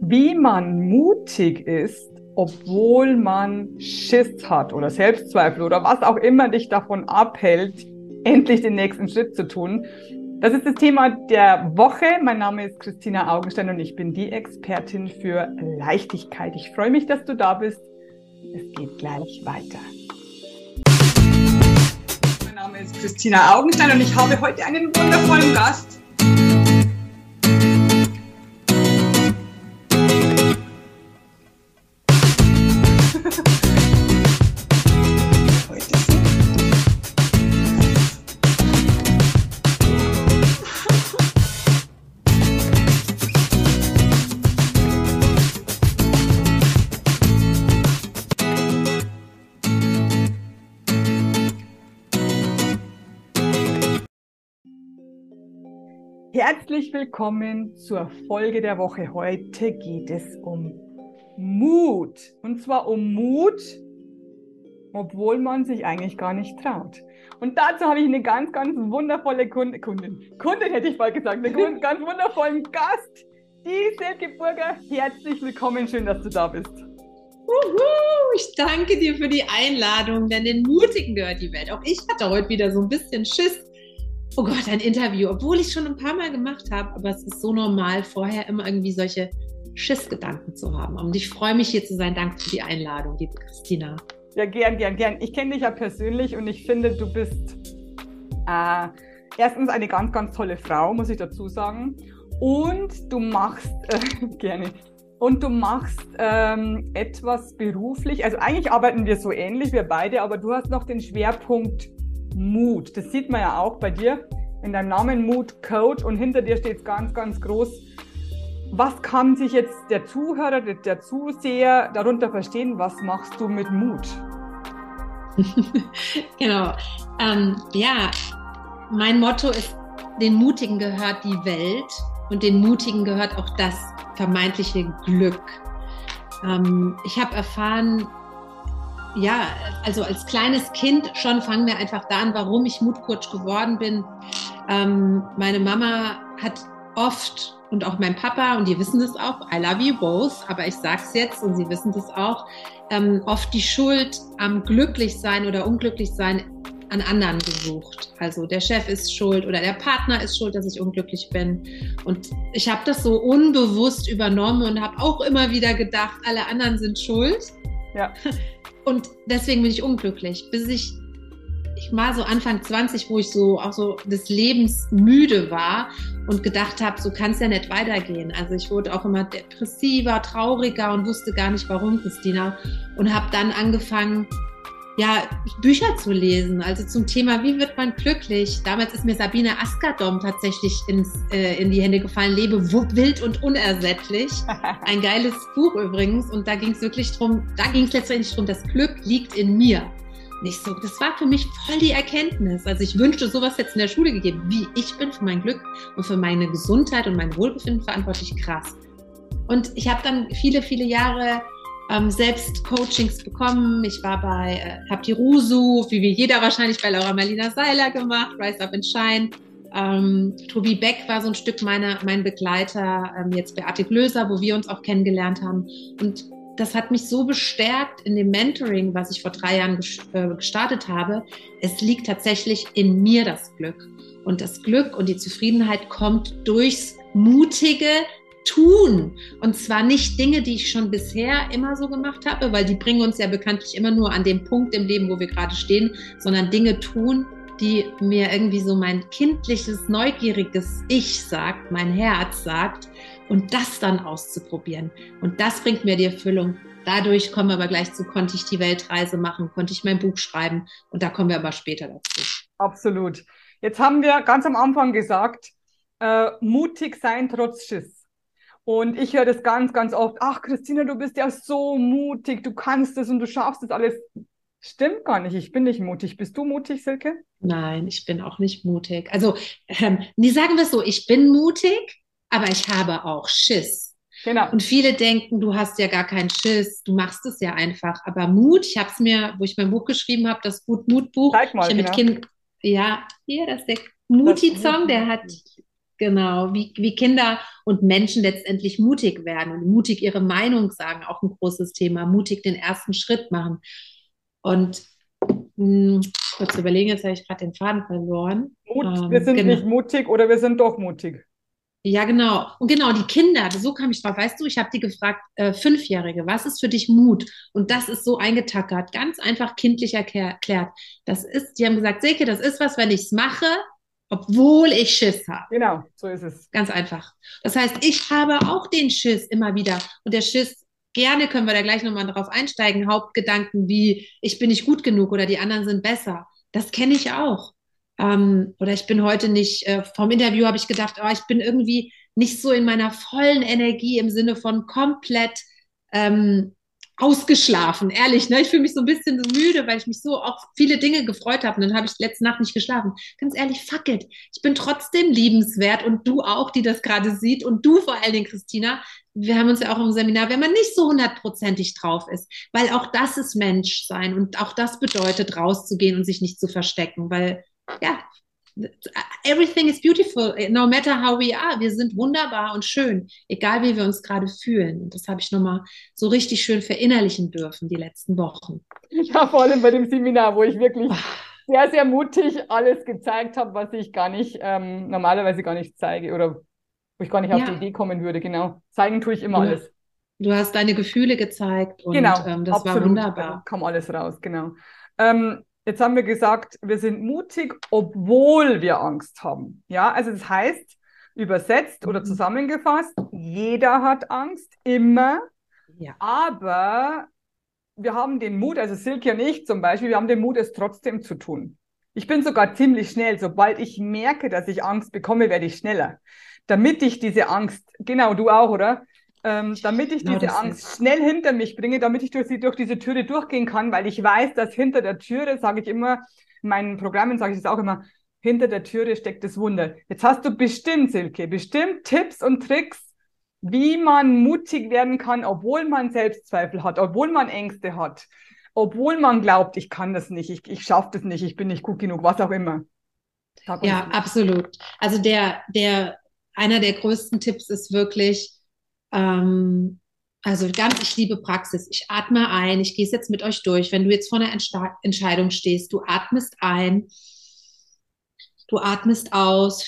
wie man mutig ist, obwohl man Schiss hat oder Selbstzweifel oder was auch immer dich davon abhält, endlich den nächsten Schritt zu tun. Das ist das Thema der Woche. Mein Name ist Christina Augenstein und ich bin die Expertin für Leichtigkeit. Ich freue mich, dass du da bist. Es geht gleich weiter. Mein Name ist Christina Augenstein und ich habe heute einen wundervollen Gast. Herzlich willkommen zur Folge der Woche. Heute geht es um Mut. Und zwar um Mut, obwohl man sich eigentlich gar nicht traut. Und dazu habe ich eine ganz, ganz wundervolle Kunde, Kundin. Kundin hätte ich bald gesagt, einen ganz wundervollen Gast, die Silke Burger. Herzlich willkommen, schön, dass du da bist. Uhu, ich danke dir für die Einladung, denn den Mutigen gehört die Welt. Auch ich hatte heute wieder so ein bisschen Schiss, oh Gott, ein Interview, obwohl ich schon ein paar Mal gemacht habe, aber es ist so normal, vorher immer irgendwie solche Schissgedanken zu haben. Und ich freue mich hier zu sein. Danke für die Einladung, liebe Christina. Ja, gern, gern, gern. Ich kenne dich ja persönlich und ich finde, du bist äh, erstens eine ganz, ganz tolle Frau, muss ich dazu sagen. Und du machst äh, gerne. Und du machst ähm, etwas beruflich. Also eigentlich arbeiten wir so ähnlich, wir beide, aber du hast noch den Schwerpunkt Mut. Das sieht man ja auch bei dir in deinem Namen Mut Coach und hinter dir steht ganz, ganz groß. Was kann sich jetzt der Zuhörer, der Zuseher darunter verstehen? Was machst du mit Mut? genau. Ähm, ja, mein Motto ist, den Mutigen gehört die Welt und den Mutigen gehört auch das vermeintliche Glück. Ähm, ich habe erfahren, ja, also als kleines Kind schon fangen wir einfach da an, warum ich Mutcoach geworden bin. Ähm, meine Mama hat oft und auch mein Papa, und die wissen das auch, I love you both, aber ich sag's jetzt und sie wissen das auch, ähm, oft die Schuld am Glücklichsein oder Unglücklichsein an anderen gesucht. Also der Chef ist schuld oder der Partner ist schuld, dass ich unglücklich bin. Und ich habe das so unbewusst übernommen und habe auch immer wieder gedacht, alle anderen sind schuld. Ja. Und deswegen bin ich unglücklich, bis ich, ich war so Anfang 20, wo ich so auch so des Lebens müde war und gedacht habe, so kann es ja nicht weitergehen. Also ich wurde auch immer depressiver, trauriger und wusste gar nicht warum, Christina. Und habe dann angefangen, ja, Bücher zu lesen, also zum Thema, wie wird man glücklich? Damals ist mir Sabine Askerdom tatsächlich ins, äh, in die Hände gefallen, Lebe wild und unersättlich. Ein geiles Buch übrigens. Und da ging es wirklich drum, da ging es letztendlich drum, das Glück liegt in mir. Nicht so, das war für mich voll die Erkenntnis. Also ich wünschte, sowas jetzt in der Schule gegeben, wie ich bin für mein Glück und für meine Gesundheit und mein Wohlbefinden verantwortlich. Krass. Und ich habe dann viele, viele Jahre ähm, selbst Coachings bekommen. Ich war bei äh, Hab die Rusu, wie jeder wahrscheinlich bei Laura Marlina Seiler gemacht, Rise Up and Shine. Ähm, Tobi Beck war so ein Stück meiner, mein Begleiter, ähm, jetzt Beate Glöser, wo wir uns auch kennengelernt haben. Und das hat mich so bestärkt in dem Mentoring, was ich vor drei Jahren äh, gestartet habe. Es liegt tatsächlich in mir das Glück. Und das Glück und die Zufriedenheit kommt durchs mutige tun. Und zwar nicht Dinge, die ich schon bisher immer so gemacht habe, weil die bringen uns ja bekanntlich immer nur an dem Punkt im Leben, wo wir gerade stehen, sondern Dinge tun, die mir irgendwie so mein kindliches, neugieriges Ich sagt, mein Herz sagt und das dann auszuprobieren. Und das bringt mir die Erfüllung. Dadurch kommen wir aber gleich zu, konnte ich die Weltreise machen, konnte ich mein Buch schreiben und da kommen wir aber später dazu. Absolut. Jetzt haben wir ganz am Anfang gesagt, äh, mutig sein trotz Schiss. Und ich höre das ganz, ganz oft, ach Christina, du bist ja so mutig, du kannst es und du schaffst es alles. Stimmt gar nicht, ich bin nicht mutig. Bist du mutig, Silke? Nein, ich bin auch nicht mutig. Also, ähm, die sagen wir es so, ich bin mutig, aber ich habe auch Schiss. Genau. Und viele denken, du hast ja gar keinen Schiss, du machst es ja einfach. Aber Mut, ich habe es mir, wo ich mein Buch geschrieben habe, das Gut Mut Buch. Zeig mal, ich genau. mit kind, ja, hier, das ist der Muti-Song, der hat Genau, wie, wie Kinder und Menschen letztendlich mutig werden und mutig ihre Meinung sagen, auch ein großes Thema, mutig den ersten Schritt machen. Und mh, hm, kurz überlegen, jetzt habe ich gerade den Faden verloren. Mut, ähm, wir sind genau. nicht mutig oder wir sind doch mutig. Ja, genau. Und genau, die Kinder, so kam ich drauf. Weißt du, ich habe die gefragt, äh, Fünfjährige, was ist für dich Mut? Und das ist so eingetackert, ganz einfach kindlich erklärt. Das ist, die haben gesagt, Silke, das ist was, wenn ich es mache, obwohl ich Schiss habe. Genau, so ist es. Ganz einfach. Das heißt, ich habe auch den Schiss immer wieder. Und der Schiss, gerne können wir da gleich nochmal drauf einsteigen, Hauptgedanken wie, ich bin nicht gut genug oder die anderen sind besser. Das kenne ich auch. Ähm, oder ich bin heute nicht, äh, vom Interview habe ich gedacht, oh, ich bin irgendwie nicht so in meiner vollen Energie im Sinne von komplett ähm, ausgeschlafen, ehrlich. Ne? Ich fühle mich so ein bisschen so müde, weil ich mich so auf viele Dinge gefreut habe. Und dann habe ich letzte Nacht nicht geschlafen. Ganz ehrlich, fuck it. Ich bin trotzdem liebenswert und du auch, die das gerade sieht und du vor allen Dingen, Christina. Wir haben uns ja auch im Seminar, wenn man nicht so hundertprozentig drauf ist, weil auch das ist Menschsein und auch das bedeutet, rauszugehen und sich nicht zu verstecken, weil ja, everything is beautiful, no matter how we are. Wir sind wunderbar und schön, egal wie wir uns gerade fühlen. Und das habe ich nochmal so richtig schön verinnerlichen dürfen die letzten Wochen. Ja, vor allem bei dem Seminar, wo ich wirklich sehr, sehr mutig alles gezeigt habe, was ich gar nicht, ähm, normalerweise gar nicht zeige oder wo ich gar nicht ja. auf die Idee kommen würde. Genau. Zeigen tue ich immer du, alles. Du hast deine Gefühle gezeigt und genau, ähm, das absolut. war wunderbar. Da kam alles raus, genau. Ähm, Jetzt haben wir gesagt, wir sind mutig, obwohl wir Angst haben. Ja, also das heißt, übersetzt oder mhm. zusammengefasst, jeder hat Angst, immer. Ja. Aber wir haben den Mut, also Silke und ich zum Beispiel, wir haben den Mut, es trotzdem zu tun. Ich bin sogar ziemlich schnell. Sobald ich merke, dass ich Angst bekomme, werde ich schneller. Damit ich diese Angst, genau du auch, oder? Ähm, damit ich genau, diese Angst ist. schnell hinter mich bringe, damit ich durch, durch diese Türe durchgehen kann, weil ich weiß, dass hinter der Türe, sage ich immer, in meinen Programmen sage ich das auch immer, hinter der Türe steckt das Wunder. Jetzt hast du bestimmt, Silke, bestimmt Tipps und Tricks, wie man mutig werden kann, obwohl man Selbstzweifel hat, obwohl man Ängste hat, obwohl man glaubt, ich kann das nicht, ich, ich schaffe das nicht, ich bin nicht gut genug, was auch immer. Ja, absolut. Also der, der, einer der größten Tipps ist wirklich, ähm, also ganz, ich liebe Praxis. Ich atme ein, ich gehe es jetzt mit euch durch. Wenn du jetzt vor einer Entsta Entscheidung stehst, du atmest ein, du atmest aus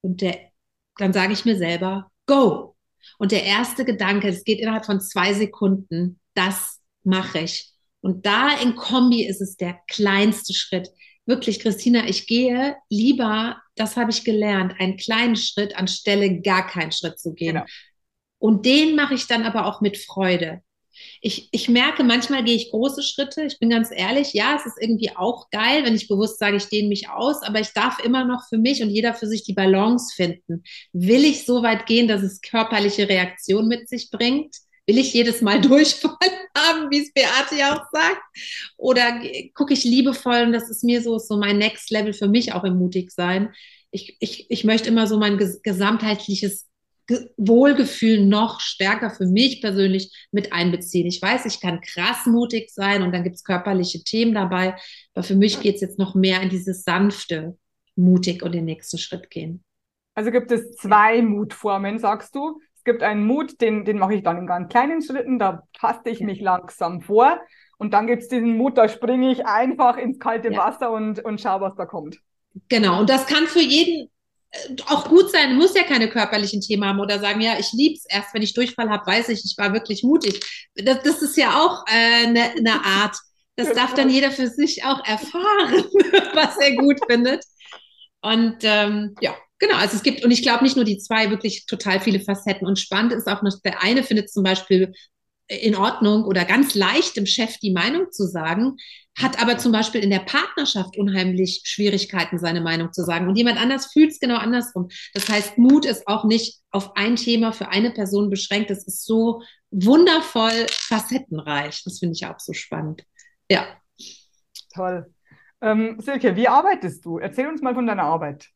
und der, dann sage ich mir selber, go. Und der erste Gedanke, es geht innerhalb von zwei Sekunden, das mache ich. Und da in Kombi ist es der kleinste Schritt. Wirklich, Christina, ich gehe lieber das habe ich gelernt, einen kleinen Schritt anstelle gar keinen Schritt zu gehen. Genau. Und den mache ich dann aber auch mit Freude. Ich, ich merke, manchmal gehe ich große Schritte. Ich bin ganz ehrlich, ja, es ist irgendwie auch geil, wenn ich bewusst sage, ich dehne mich aus, aber ich darf immer noch für mich und jeder für sich die Balance finden. Will ich so weit gehen, dass es körperliche Reaktion mit sich bringt? Will ich jedes Mal Durchfall haben, wie es Beate ja auch sagt? Oder gucke ich liebevoll, und das ist mir so, so mein Next Level für mich auch im Mutigsein. Ich, ich, ich möchte immer so mein gesamtheitliches Wohlgefühl noch stärker für mich persönlich mit einbeziehen. Ich weiß, ich kann krass mutig sein und dann gibt es körperliche Themen dabei, aber für mich geht es jetzt noch mehr in dieses sanfte, mutig und den nächsten Schritt gehen. Also gibt es zwei Mutformen, sagst du? Gibt einen Mut, den, den mache ich dann in ganz kleinen Schritten, da taste ich mich langsam vor. Und dann gibt es diesen Mut, da springe ich einfach ins kalte ja. Wasser und, und schaue, was da kommt. Genau, und das kann für jeden äh, auch gut sein, muss ja keine körperlichen Themen haben oder sagen, ja, ich liebe es erst, wenn ich Durchfall habe, weiß ich, ich war wirklich mutig. Das, das ist ja auch eine äh, ne, ne Art. Das darf dann jeder für sich auch erfahren, was er gut findet. Und ähm, ja, Genau, also es gibt, und ich glaube nicht nur die zwei, wirklich total viele Facetten. Und spannend ist auch noch, der eine findet zum Beispiel in Ordnung oder ganz leicht dem Chef die Meinung zu sagen, hat aber zum Beispiel in der Partnerschaft unheimlich Schwierigkeiten, seine Meinung zu sagen. Und jemand anders fühlt es genau andersrum. Das heißt, Mut ist auch nicht auf ein Thema für eine Person beschränkt. Das ist so wundervoll facettenreich. Das finde ich auch so spannend. Ja. Toll. Ähm, Silke, wie arbeitest du? Erzähl uns mal von deiner Arbeit.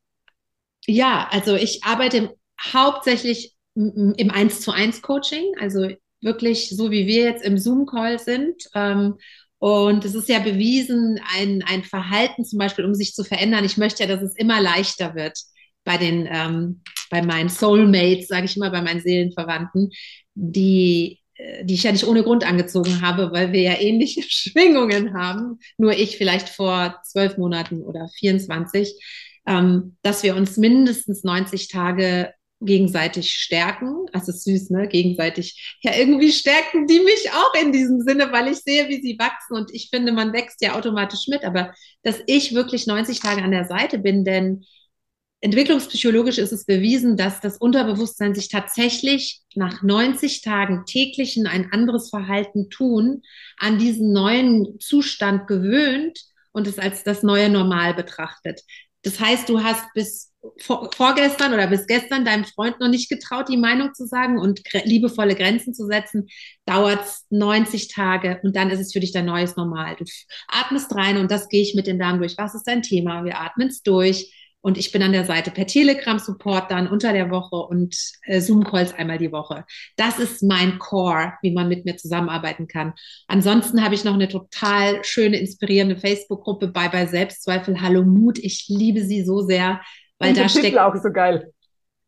Ja, also ich arbeite hauptsächlich im 1 zu 1 Coaching, also wirklich so wie wir jetzt im Zoom-Call sind. Ähm, und es ist ja bewiesen, ein, ein Verhalten zum Beispiel, um sich zu verändern. Ich möchte ja, dass es immer leichter wird, bei den, ähm, bei meinen Soulmates, sage ich immer, bei meinen Seelenverwandten, die, äh, die ich ja nicht ohne Grund angezogen habe, weil wir ja ähnliche Schwingungen haben, nur ich vielleicht vor zwölf Monaten oder 24, ähm, dass wir uns mindestens 90 Tage gegenseitig stärken. Das ist süß, ne? Gegenseitig. Ja, irgendwie stärken die mich auch in diesem Sinne, weil ich sehe, wie sie wachsen und ich finde, man wächst ja automatisch mit. Aber dass ich wirklich 90 Tage an der Seite bin, denn entwicklungspsychologisch ist es bewiesen, dass das Unterbewusstsein sich tatsächlich nach 90 Tagen täglichen ein anderes Verhalten tun, an diesen neuen Zustand gewöhnt und es als das neue Normal betrachtet. Das heißt, du hast bis vor, vorgestern oder bis gestern deinem Freund noch nicht getraut, die Meinung zu sagen und liebevolle Grenzen zu setzen, dauert es 90 Tage und dann ist es für dich dein neues Normal. Du atmest rein und das gehe ich mit den Damen durch. Was ist dein Thema? Wir atmen es durch und ich bin an der Seite per Telegram-Support dann unter der Woche und äh, Zoom-Calls einmal die Woche. Das ist mein Core, wie man mit mir zusammenarbeiten kann. Ansonsten habe ich noch eine total schöne, inspirierende Facebook-Gruppe bei bei Selbstzweifel. Hallo Mut. Ich liebe sie so sehr, weil da steckt auch so geil.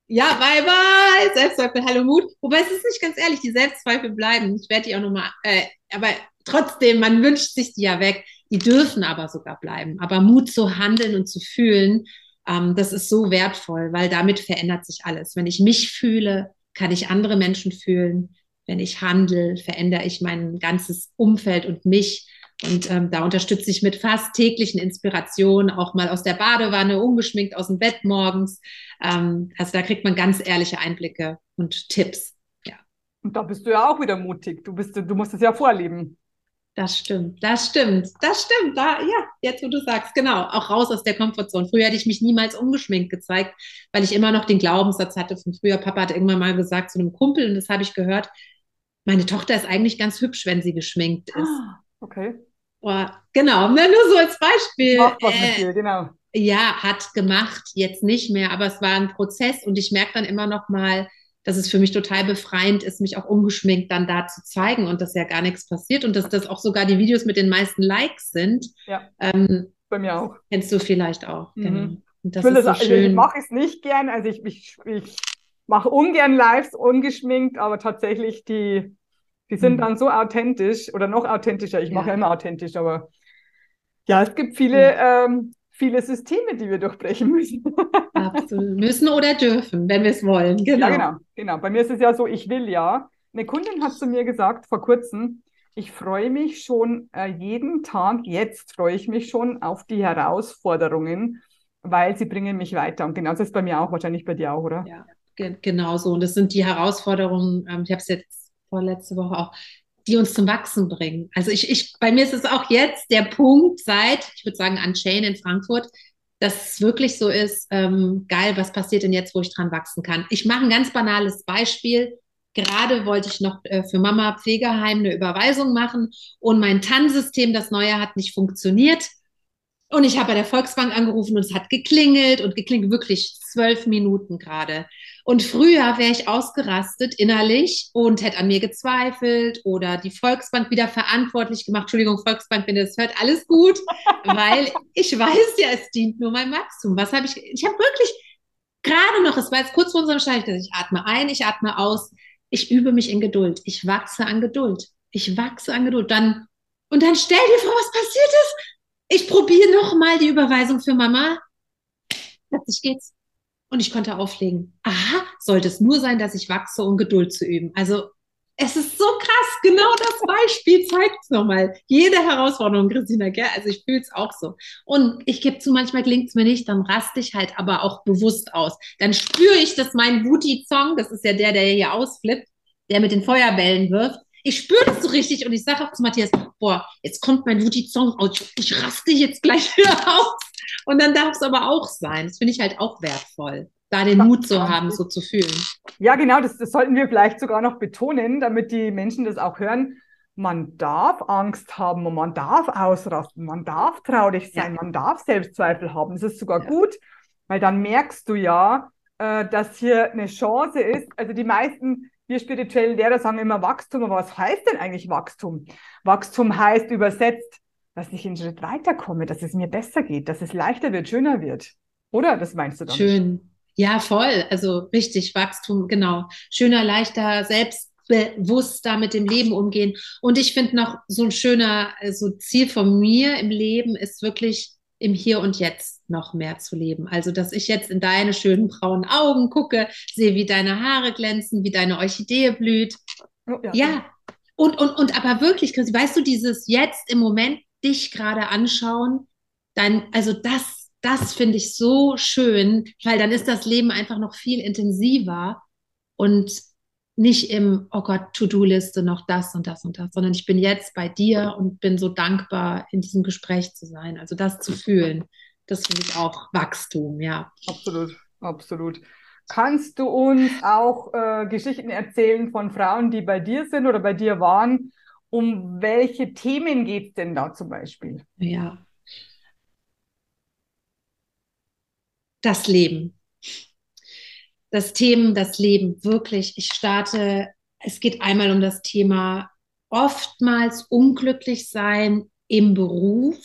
Ja, bye bye, Selbstzweifel, hallo Mut. Wobei es ist nicht ganz ehrlich, die Selbstzweifel bleiben. Ich werde die auch nochmal, äh, aber trotzdem, man wünscht sich die ja weg. Die dürfen aber sogar bleiben. Aber Mut zu handeln und zu fühlen, ähm, das ist so wertvoll, weil damit verändert sich alles. Wenn ich mich fühle, kann ich andere Menschen fühlen. Wenn ich handle, verändere ich mein ganzes Umfeld und mich. Und ähm, da unterstütze ich mit fast täglichen Inspirationen, auch mal aus der Badewanne, ungeschminkt aus dem Bett morgens. Ähm, also da kriegt man ganz ehrliche Einblicke und Tipps. Ja. Und da bist du ja auch wieder mutig. Du, bist, du musst es ja vorleben. Das stimmt, das stimmt, das stimmt. Da, ja, jetzt wo du sagst, genau, auch raus aus der Komfortzone. Früher hätte ich mich niemals ungeschminkt gezeigt, weil ich immer noch den Glaubenssatz hatte von früher. Papa hat irgendwann mal gesagt zu einem Kumpel, und das habe ich gehört, meine Tochter ist eigentlich ganz hübsch, wenn sie geschminkt ist. Ah, okay. Oh, genau, ne, nur so als Beispiel. Macht was mit äh, dir, genau. Ja, hat gemacht, jetzt nicht mehr, aber es war ein Prozess und ich merke dann immer noch mal, dass es für mich total befreiend ist, mich auch ungeschminkt dann da zu zeigen und dass ja gar nichts passiert und dass das auch sogar die Videos mit den meisten Likes sind. Ja. Ähm, bei mir auch. Kennst du vielleicht auch. Mhm. Genau. Und das ich ist so also. Ich mache es nicht gern, also ich, ich, ich mache ungern Lives ungeschminkt, aber tatsächlich die, die sind mhm. dann so authentisch oder noch authentischer. Ich mache ja. ja immer authentisch, aber ja, es gibt viele ja. ähm, viele Systeme, die wir durchbrechen müssen. Absolut. Müssen oder dürfen, wenn wir es wollen. Genau. Ja, genau, genau. Bei mir ist es ja so, ich will ja. Eine Kundin hat zu mir gesagt vor kurzem, ich freue mich schon äh, jeden Tag, jetzt freue ich mich schon auf die Herausforderungen, weil sie bringen mich weiter. Und genauso ist es bei mir auch, wahrscheinlich bei dir auch, oder? Ja, ge genau so. Und das sind die Herausforderungen, ähm, ich habe es jetzt vorletzte Woche auch die uns zum Wachsen bringen. Also ich, ich, bei mir ist es auch jetzt der Punkt seit, ich würde sagen, Unchain in Frankfurt, dass es wirklich so ist, ähm, geil, was passiert denn jetzt, wo ich dran wachsen kann. Ich mache ein ganz banales Beispiel. Gerade wollte ich noch äh, für Mama Pflegeheim eine Überweisung machen und mein TAN-System, das neue, hat nicht funktioniert. Und ich habe bei der Volksbank angerufen und es hat geklingelt und geklingelt wirklich zwölf Minuten gerade. Und früher wäre ich ausgerastet innerlich und hätte an mir gezweifelt oder die Volksbank wieder verantwortlich gemacht. Entschuldigung, Volksbank, wenn ihr das hört, alles gut, weil ich weiß ja, es dient nur meinem Wachstum. Was habe ich? Ich habe wirklich gerade noch, es war jetzt kurz vor unserem Start, ich atme ein, ich atme aus. Ich übe mich in Geduld. Ich wachse an Geduld. Ich wachse an Geduld. Dann, und dann stell dir vor, was passiert ist. Ich probiere nochmal die Überweisung für Mama. Plötzlich geht's und ich konnte auflegen. Aha, sollte es nur sein, dass ich wachse, um Geduld zu üben. Also es ist so krass, genau das Beispiel zeigt es nochmal. Jede Herausforderung, Christina, gell? Also ich fühle es auch so. Und ich gebe zu, manchmal klingt es mir nicht, dann raste ich halt aber auch bewusst aus. Dann spüre ich, dass mein Wuti-Song, das ist ja der, der hier ausflippt, der mit den Feuerbällen wirft, ich spüre das so richtig und ich sage auch zu Matthias, boah, jetzt kommt mein Wuti-Song aus, ich raste jetzt gleich wieder aus. Und dann darf es aber auch sein. Das finde ich halt auch wertvoll, da den Mut zu haben, so zu fühlen. Ja, genau, das, das sollten wir vielleicht sogar noch betonen, damit die Menschen das auch hören. Man darf Angst haben und man darf ausrasten, man darf traurig sein, ja. man darf Selbstzweifel haben. Das ist sogar ja. gut, weil dann merkst du ja, äh, dass hier eine Chance ist. Also die meisten wir spirituellen Lehrer sagen immer Wachstum, aber was heißt denn eigentlich Wachstum? Wachstum heißt übersetzt, dass ich einen Schritt weiterkomme, dass es mir besser geht, dass es leichter wird, schöner wird. Oder? Das meinst du dann? Schön. Ja, voll. Also richtig, Wachstum, genau. Schöner, leichter, selbstbewusster mit dem Leben umgehen. Und ich finde noch so ein schöner also Ziel von mir im Leben ist wirklich im Hier und Jetzt noch mehr zu leben. Also, dass ich jetzt in deine schönen braunen Augen gucke, sehe, wie deine Haare glänzen, wie deine Orchidee blüht. Oh, ja. ja. Und, und, und aber wirklich, Chris, weißt du, dieses jetzt im Moment dich gerade anschauen, dann, also das, das finde ich so schön, weil dann ist das Leben einfach noch viel intensiver und nicht im, oh Gott, To-Do-Liste noch das und das und das, sondern ich bin jetzt bei dir und bin so dankbar, in diesem Gespräch zu sein. Also das zu fühlen, das finde ich auch Wachstum, ja. Absolut, absolut. Kannst du uns auch äh, Geschichten erzählen von Frauen, die bei dir sind oder bei dir waren? Um welche Themen geht es denn da zum Beispiel? Ja. Das Leben das Thema, das Leben wirklich. Ich starte, es geht einmal um das Thema oftmals unglücklich sein im Beruf,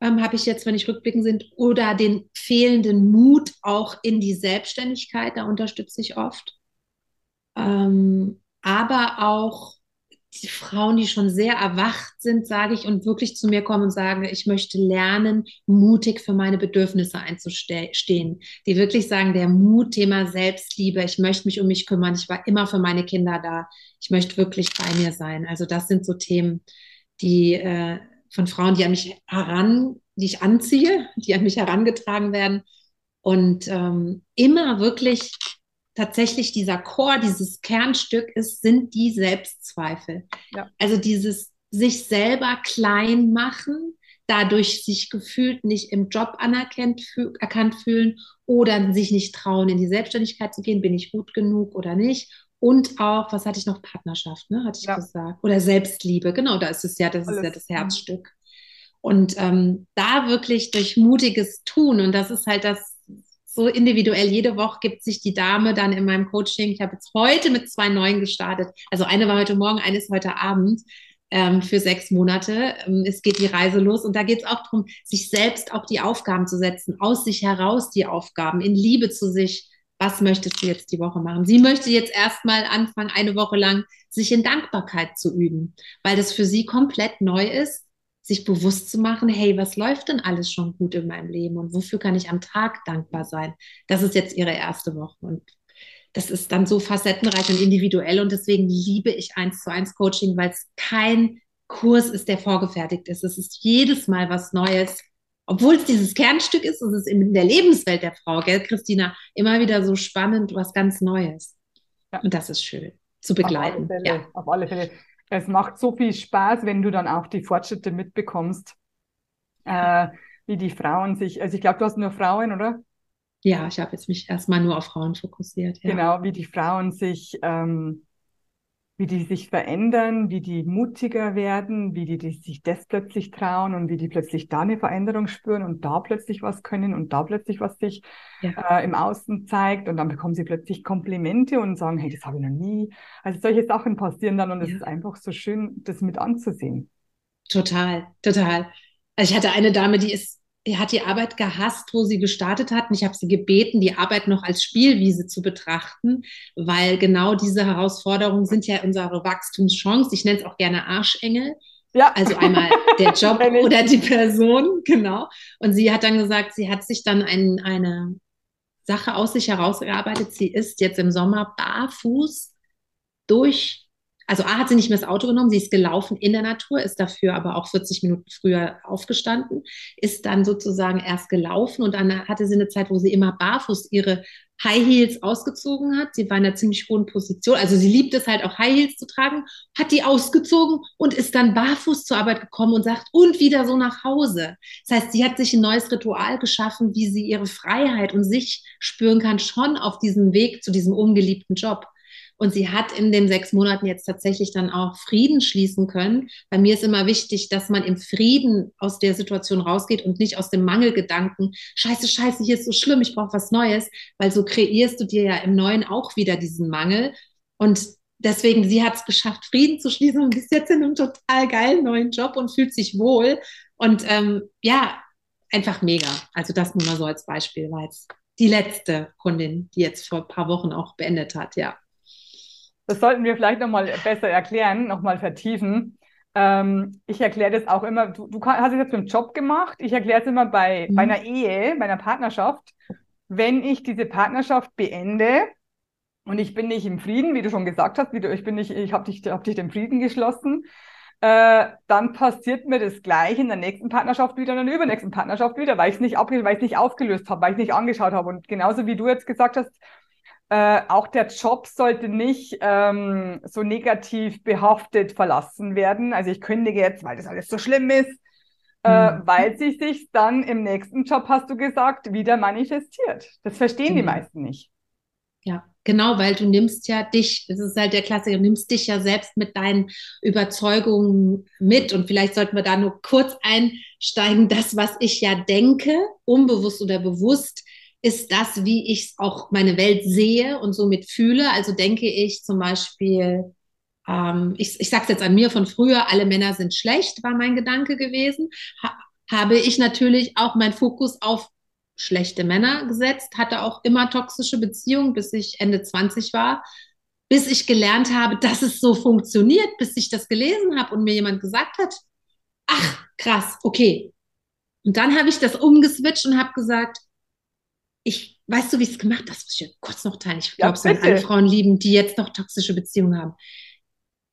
ähm, habe ich jetzt, wenn ich rückblicken sind, oder den fehlenden Mut auch in die Selbstständigkeit, da unterstütze ich oft. Ähm, aber auch die Frauen, die schon sehr erwacht sind, sage ich, und wirklich zu mir kommen und sagen, ich möchte lernen, mutig für meine Bedürfnisse einzustehen. Die wirklich sagen, der Mut, Thema Selbstliebe, ich möchte mich um mich kümmern, ich war immer für meine Kinder da, ich möchte wirklich bei mir sein. Also das sind so Themen, die äh, von Frauen, die an mich heran, die ich anziehe, die an mich herangetragen werden und ähm, immer wirklich tatsächlich dieser Chor, dieses Kernstück ist, sind die Selbstzweifel. Ja. Also dieses sich selber klein machen, dadurch sich gefühlt nicht im Job anerkannt erkannt fühlen oder sich nicht trauen, in die Selbstständigkeit zu gehen, bin ich gut genug oder nicht. Und auch, was hatte ich noch? Partnerschaft, ne? Hatte ich ja. gesagt. Oder Selbstliebe, genau, da ist es ja, das Alles. ist ja das Herzstück. Und ähm, da wirklich durch mutiges Tun, und das ist halt das, so individuell. Jede Woche gibt sich die Dame dann in meinem Coaching. Ich habe jetzt heute mit zwei neuen gestartet. Also eine war heute Morgen, eine ist heute Abend ähm, für sechs Monate. Ähm, es geht die Reise los und da geht es auch darum, sich selbst auch die Aufgaben zu setzen, aus sich heraus die Aufgaben, in Liebe zu sich. Was möchtest du jetzt die Woche machen? Sie möchte jetzt erstmal anfangen, eine Woche lang sich in Dankbarkeit zu üben, weil das für sie komplett neu ist sich bewusst zu machen, hey, was läuft denn alles schon gut in meinem Leben und wofür kann ich am Tag dankbar sein? Das ist jetzt ihre erste Woche und das ist dann so facettenreich und individuell und deswegen liebe ich eins zu eins Coaching, weil es kein Kurs ist, der vorgefertigt ist. Es ist jedes Mal was Neues. Obwohl es dieses Kernstück ist, ist es in der Lebenswelt der Frau, gell, Christina, immer wieder so spannend, was ganz Neues. Ja. Und das ist schön zu begleiten. Auf alle Fälle. Ja. Auf alle Fälle es macht so viel Spaß, wenn du dann auch die Fortschritte mitbekommst, äh, wie die Frauen sich, also ich glaube, du hast nur Frauen, oder? Ja, ich habe jetzt mich erstmal nur auf Frauen fokussiert. Ja. Genau, wie die Frauen sich ähm, wie die sich verändern, wie die mutiger werden, wie die, die sich das plötzlich trauen und wie die plötzlich da eine Veränderung spüren und da plötzlich was können und da plötzlich was sich ja. äh, im Außen zeigt und dann bekommen sie plötzlich Komplimente und sagen, hey, das habe ich noch nie. Also solche Sachen passieren dann und es ja. ist einfach so schön, das mit anzusehen. Total, total. Also ich hatte eine Dame, die ist hat die Arbeit gehasst, wo sie gestartet hat. Und ich habe sie gebeten, die Arbeit noch als Spielwiese zu betrachten, weil genau diese Herausforderungen sind ja unsere Wachstumschance. Ich nenne es auch gerne Arschengel. Ja. Also einmal der Job oder die Person, genau. Und sie hat dann gesagt, sie hat sich dann ein, eine Sache aus sich herausgearbeitet. Sie ist jetzt im Sommer barfuß durch also A hat sie nicht mehr das Auto genommen, sie ist gelaufen in der Natur, ist dafür aber auch 40 Minuten früher aufgestanden, ist dann sozusagen erst gelaufen und dann hatte sie eine Zeit, wo sie immer barfuß ihre High Heels ausgezogen hat. Sie war in einer ziemlich hohen Position, also sie liebt es halt auch High Heels zu tragen, hat die ausgezogen und ist dann barfuß zur Arbeit gekommen und sagt und wieder so nach Hause. Das heißt, sie hat sich ein neues Ritual geschaffen, wie sie ihre Freiheit und sich spüren kann, schon auf diesem Weg zu diesem ungeliebten Job. Und sie hat in den sechs Monaten jetzt tatsächlich dann auch Frieden schließen können. Bei mir ist immer wichtig, dass man im Frieden aus der Situation rausgeht und nicht aus dem Mangelgedanken, scheiße, scheiße, hier ist so schlimm, ich brauche was Neues, weil so kreierst du dir ja im Neuen auch wieder diesen Mangel. Und deswegen, sie hat es geschafft, Frieden zu schließen und ist jetzt in einem total geilen neuen Job und fühlt sich wohl. Und ähm, ja, einfach mega. Also das nur mal so als Beispiel, weil es die letzte Kundin, die jetzt vor ein paar Wochen auch beendet hat, ja. Das sollten wir vielleicht nochmal besser erklären, nochmal vertiefen. Ähm, ich erkläre das auch immer, du, du hast es jetzt mit dem Job gemacht, ich erkläre es immer bei, mhm. bei einer Ehe, bei einer Partnerschaft. Wenn ich diese Partnerschaft beende und ich bin nicht im Frieden, wie du schon gesagt hast, wie du, ich bin nicht, ich habe dich, hab dich dem Frieden geschlossen, äh, dann passiert mir das gleich in der nächsten Partnerschaft wieder, in der übernächsten Partnerschaft wieder, weil ich es nicht, nicht aufgelöst habe, weil ich es nicht angeschaut habe. Und genauso wie du jetzt gesagt hast, äh, auch der Job sollte nicht ähm, so negativ behaftet verlassen werden. Also ich kündige jetzt, weil das alles so schlimm ist, äh, mhm. weil sich sich dann im nächsten Job, hast du gesagt, wieder manifestiert. Das verstehen mhm. die meisten nicht. Ja, genau, weil du nimmst ja dich, das ist halt der Klassiker, du nimmst dich ja selbst mit deinen Überzeugungen mit. Und vielleicht sollten wir da nur kurz einsteigen, das, was ich ja denke, unbewusst oder bewusst, ist das, wie ich auch meine Welt sehe und somit fühle. Also denke ich zum Beispiel, ähm, ich, ich sage es jetzt an mir von früher, alle Männer sind schlecht, war mein Gedanke gewesen. Ha habe ich natürlich auch meinen Fokus auf schlechte Männer gesetzt, hatte auch immer toxische Beziehungen, bis ich Ende 20 war, bis ich gelernt habe, dass es so funktioniert, bis ich das gelesen habe und mir jemand gesagt hat, ach krass, okay. Und dann habe ich das umgeswitcht und habe gesagt, ich, weißt du, wie es gemacht Das muss ich kurz noch teilen. Ich glaube, es werden alle Frauen lieben, die jetzt noch toxische Beziehungen haben.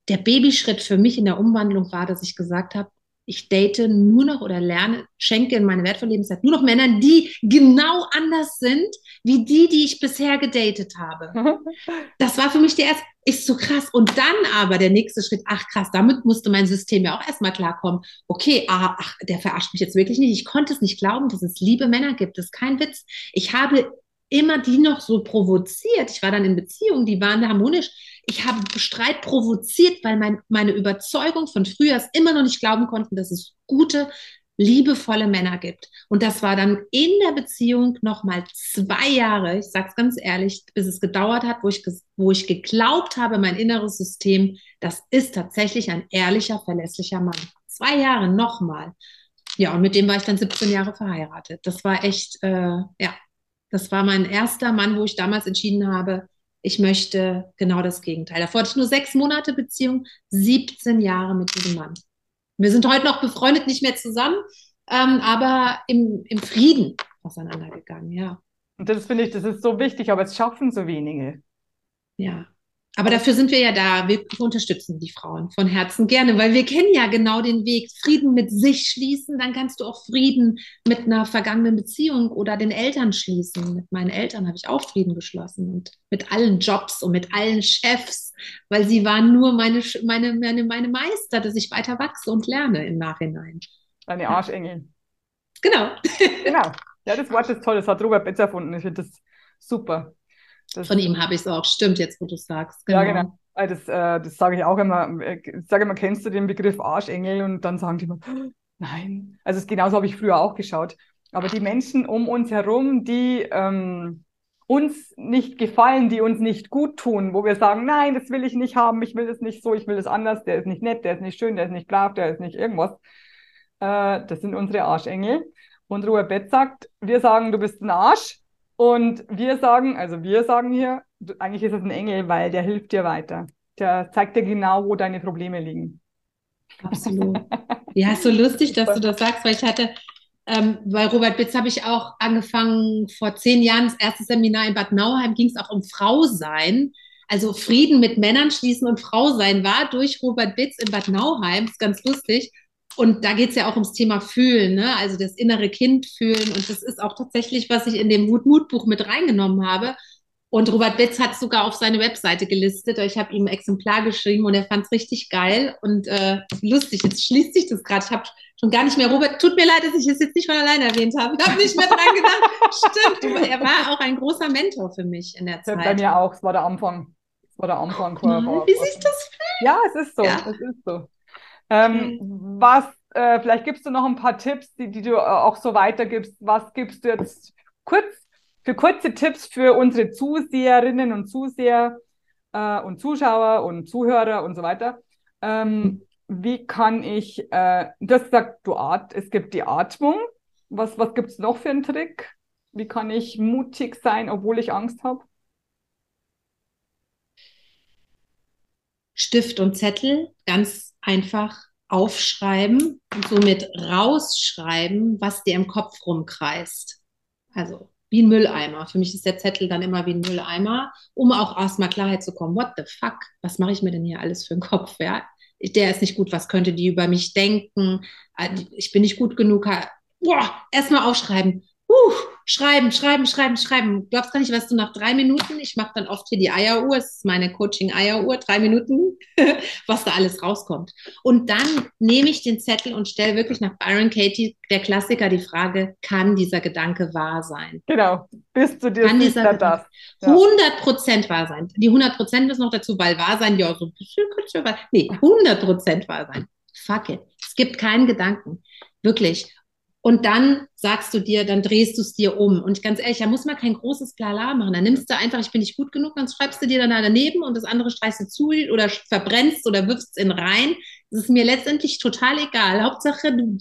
Der Babyschritt für mich in der Umwandlung war, dass ich gesagt habe, ich date nur noch oder lerne, schenke in meine wertvolle Lebenszeit nur noch Männer, die genau anders sind, wie die, die ich bisher gedatet habe. Das war für mich der erste, ist so krass. Und dann aber der nächste Schritt, ach krass, damit musste mein System ja auch erstmal klarkommen. Okay, ah, ach, der verarscht mich jetzt wirklich nicht. Ich konnte es nicht glauben, dass es liebe Männer gibt. Das ist kein Witz. Ich habe immer die noch so provoziert. Ich war dann in Beziehungen, die waren harmonisch ich habe Streit provoziert, weil mein, meine Überzeugung von früher es immer noch nicht glauben konnten, dass es gute, liebevolle Männer gibt. Und das war dann in der Beziehung nochmal zwei Jahre, ich sage es ganz ehrlich, bis es gedauert hat, wo ich, wo ich geglaubt habe, mein inneres System, das ist tatsächlich ein ehrlicher, verlässlicher Mann. Zwei Jahre nochmal. Ja, und mit dem war ich dann 17 Jahre verheiratet. Das war echt, äh, ja, das war mein erster Mann, wo ich damals entschieden habe, ich möchte genau das Gegenteil. Davor hatte ich nur sechs Monate Beziehung, 17 Jahre mit diesem Mann. Wir sind heute noch befreundet, nicht mehr zusammen, ähm, aber im, im Frieden auseinandergegangen, ja. Und das finde ich, das ist so wichtig, aber es schaffen so wenige. Ja, aber dafür sind wir ja da. Wir unterstützen die Frauen von Herzen gerne, weil wir kennen ja genau den Weg. Frieden mit sich schließen, dann kannst du auch Frieden mit einer vergangenen Beziehung oder den Eltern schließen. Mit meinen Eltern habe ich auch Frieden geschlossen und mit allen Jobs und mit allen Chefs, weil sie waren nur meine, meine, meine, meine Meister, dass ich weiter wachse und lerne im Nachhinein. Deine Arschengel. Genau. Genau. Ja, das Wort ist toll. Das hat Robert Betz erfunden. Ich finde das super. Das Von ihm habe ich es auch. Stimmt, jetzt wo du es sagst. Genau. Ja, genau. Ah, das, äh, das sage ich auch immer. Ich äh, sage immer, kennst du den Begriff Arschengel? Und dann sagen die immer, nein. Also genauso habe ich früher auch geschaut. Aber die Menschen um uns herum, die ähm, uns nicht gefallen, die uns nicht gut tun, wo wir sagen, nein, das will ich nicht haben, ich will das nicht so, ich will das anders, der ist nicht nett, der ist nicht schön, der ist nicht brav, der ist nicht irgendwas. Äh, das sind unsere Arschengel. Und Ruhe Bett sagt, wir sagen, du bist ein Arsch. Und wir sagen, also wir sagen hier, eigentlich ist es ein Engel, weil der hilft dir weiter. Der zeigt dir genau, wo deine Probleme liegen. Absolut. Ja, so lustig, dass du das sagst, weil ich hatte, ähm, bei Robert Bitz habe ich auch angefangen vor zehn Jahren, das erste Seminar in Bad Nauheim, ging es auch um Frausein. Also Frieden mit Männern schließen und Frau sein war durch Robert Bitz in Bad Nauheim. Das ist ganz lustig. Und da geht es ja auch ums Thema Fühlen, ne? also das innere Kind fühlen. Und das ist auch tatsächlich, was ich in dem Wut-Mut-Buch mit reingenommen habe. Und Robert Betz hat es sogar auf seine Webseite gelistet. Ich habe ihm ein Exemplar geschrieben und er fand es richtig geil und äh, lustig. Jetzt schließt sich das gerade. Ich habe schon gar nicht mehr, Robert, tut mir leid, dass ich es jetzt nicht von alleine erwähnt habe. Ich habe nicht mehr dran gedacht. Stimmt, er war auch ein großer Mentor für mich in der Zeit. Bei mir auch, es war der Anfang. Es war der Anfang. Oh, wie sich das fühlt. Ja, es ist so. Ja. Es ist so. Ähm, was, äh, vielleicht gibst du noch ein paar Tipps, die, die du äh, auch so weitergibst. Was gibst du jetzt kurz für kurze Tipps für unsere Zuseherinnen und Zuseher äh, und Zuschauer und Zuhörer und so weiter? Ähm, wie kann ich, äh, das sagt du At es gibt die Atmung. Was, was gibt es noch für einen Trick? Wie kann ich mutig sein, obwohl ich Angst habe? Stift und Zettel, ganz einfach aufschreiben und somit rausschreiben, was dir im Kopf rumkreist. Also wie ein Mülleimer. Für mich ist der Zettel dann immer wie ein Mülleimer, um auch erstmal Klarheit zu kommen. What the fuck? Was mache ich mir denn hier alles für einen Kopf? Ja? Der ist nicht gut, was könnte die über mich denken? Äh, ich bin nicht gut genug. Boah, erstmal aufschreiben. Uh, schreiben, schreiben, schreiben, schreiben. Du glaubst gar nicht, was du nach drei Minuten, ich mache dann oft hier die Eieruhr, es ist meine Coaching-Eieruhr, drei Minuten, was da alles rauskommt. Und dann nehme ich den Zettel und stelle wirklich nach Byron Katie, der Klassiker, die Frage, kann dieser Gedanke wahr sein? Genau, bist du dir kann sicher das? 100 Prozent wahr sein. Die 100 Prozent ist noch dazu, weil wahr sein, ja, so ein bisschen, nee, 100 Prozent wahr sein. Fuck it. Es gibt keinen Gedanken. Wirklich. Und dann sagst du dir, dann drehst du es dir um. Und ganz ehrlich, da muss man kein großes Blala machen. Dann nimmst du einfach, ich bin nicht gut genug, dann schreibst du dir dann da daneben und das andere streichst du zu oder verbrennst oder wirfst es in rein. Das ist mir letztendlich total egal. Hauptsache, du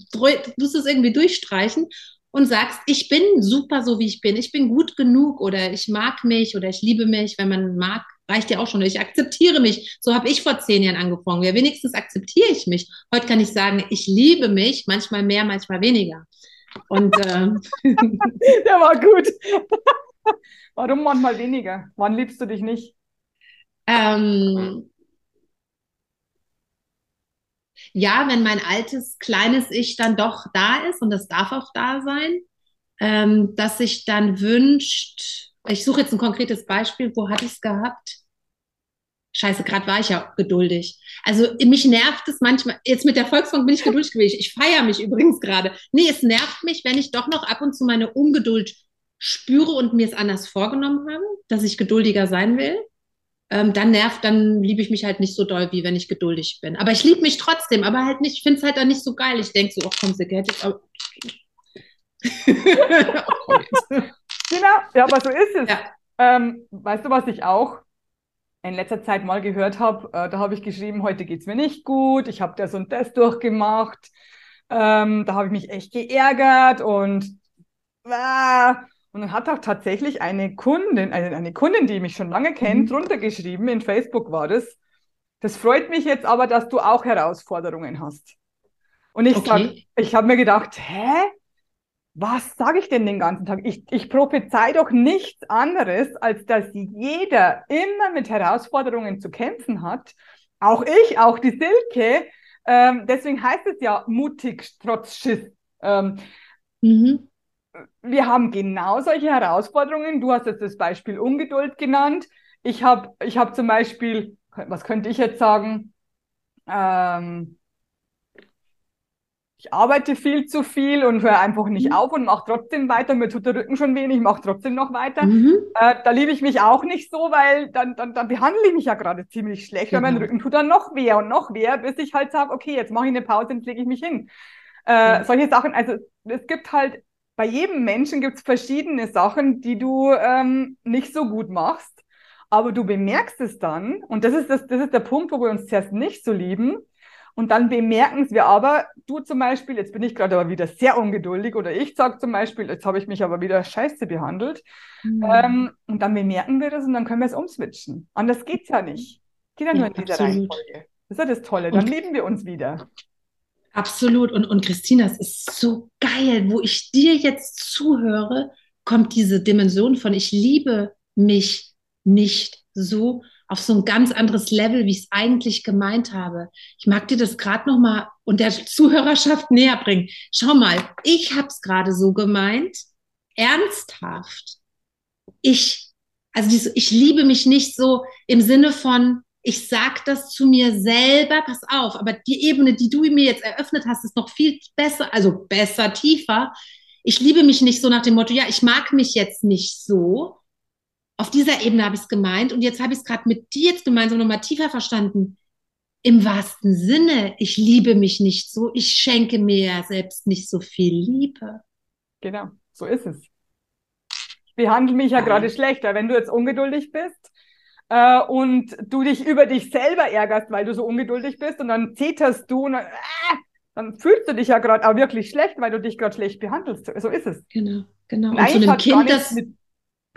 musst es irgendwie durchstreichen und sagst, ich bin super so, wie ich bin. Ich bin gut genug oder ich mag mich oder ich liebe mich, wenn man mag, reicht ja auch schon. Ich akzeptiere mich. So habe ich vor zehn Jahren angefangen. Ja, wenigstens akzeptiere ich mich. Heute kann ich sagen, ich liebe mich, manchmal mehr, manchmal weniger. Und ähm, der war gut. Warum manchmal weniger? Wann liebst du dich nicht? Ähm, ja, wenn mein altes, kleines Ich dann doch da ist und das darf auch da sein, ähm, dass sich dann wünscht, ich suche jetzt ein konkretes Beispiel, wo hatte ich es gehabt? Scheiße, gerade war ich ja geduldig. Also mich nervt es manchmal, jetzt mit der Volksbank bin ich geduldig gewesen. Ich feiere mich übrigens gerade. Nee, es nervt mich, wenn ich doch noch ab und zu meine Ungeduld spüre und mir es anders vorgenommen habe, dass ich geduldiger sein will. Ähm, dann nervt, dann liebe ich mich halt nicht so doll, wie wenn ich geduldig bin. Aber ich liebe mich trotzdem, aber halt nicht, ich finde es halt dann nicht so geil. Ich denke so, oh komm, sie hätte ich auch. Genau, ja, aber so ist es. Ja. Ähm, weißt du, was ich auch in letzter Zeit mal gehört habe? Äh, da habe ich geschrieben, heute geht es mir nicht gut, ich habe das und das durchgemacht. Ähm, da habe ich mich echt geärgert und äh, und dann hat auch tatsächlich eine Kundin, eine, eine Kundin, die mich schon lange kennt, mhm. drunter geschrieben, in Facebook war das. Das freut mich jetzt aber, dass du auch Herausforderungen hast. Und ich okay. sag, ich habe mir gedacht, hä? Was sage ich denn den ganzen Tag? Ich, ich prophezei doch nichts anderes, als dass jeder immer mit Herausforderungen zu kämpfen hat. Auch ich, auch die Silke. Ähm, deswegen heißt es ja mutig trotz Schiss. Ähm, mhm. Wir haben genau solche Herausforderungen. Du hast jetzt das Beispiel Ungeduld genannt. Ich habe ich hab zum Beispiel, was könnte ich jetzt sagen? Ähm, ich arbeite viel zu viel und höre einfach nicht mhm. auf und mache trotzdem weiter. Mir tut der Rücken schon wenig, mache trotzdem noch weiter. Mhm. Äh, da liebe ich mich auch nicht so, weil dann, dann, dann behandle ich mich ja gerade ziemlich schlecht, genau. weil mein genau. Rücken tut dann noch weh und noch weh, bis ich halt sage, okay, jetzt mache ich eine Pause und lege ich mich hin. Äh, ja. Solche Sachen, also es gibt halt, bei jedem Menschen gibt es verschiedene Sachen, die du ähm, nicht so gut machst, aber du bemerkst es dann und das ist, das, das ist der Punkt, wo wir uns zuerst nicht so lieben und dann bemerken wir aber, du zum Beispiel, jetzt bin ich gerade aber wieder sehr ungeduldig oder ich sage zum Beispiel, jetzt habe ich mich aber wieder scheiße behandelt. Mhm. Ähm, und dann bemerken wir das und dann können wir es umswitchen. Anders geht es ja nicht. Geht ja nur in dieser absolut. Reihenfolge. Das ist ja das Tolle. Dann und, lieben wir uns wieder. Absolut. Und, und Christina, es ist so geil, wo ich dir jetzt zuhöre, kommt diese Dimension von ich liebe mich nicht so auf so ein ganz anderes Level, wie ich es eigentlich gemeint habe. Ich mag dir das gerade noch mal und der Zuhörerschaft näher bringen. Schau mal, ich habe es gerade so gemeint, ernsthaft. Ich, also diese, ich liebe mich nicht so im Sinne von, ich sag das zu mir selber, pass auf, aber die Ebene, die du mir jetzt eröffnet hast, ist noch viel besser, also besser, tiefer. Ich liebe mich nicht so nach dem Motto, ja, ich mag mich jetzt nicht so, auf dieser Ebene habe ich es gemeint und jetzt habe ich es gerade mit dir jetzt gemeinsam nochmal tiefer verstanden. Im wahrsten Sinne, ich liebe mich nicht so, ich schenke mir ja selbst nicht so viel Liebe. Genau, so ist es. Ich behandle mich ja, gerade schlechter. Wenn du jetzt ungeduldig bist äh, und du dich über dich selber ärgerst, weil du so ungeduldig bist und dann zeterst du und dann, äh, dann fühlst du dich ja gerade auch wirklich schlecht, weil du dich gerade schlecht behandelst. So ist es. Genau, genau. Und, und eigentlich hat Kind das mit,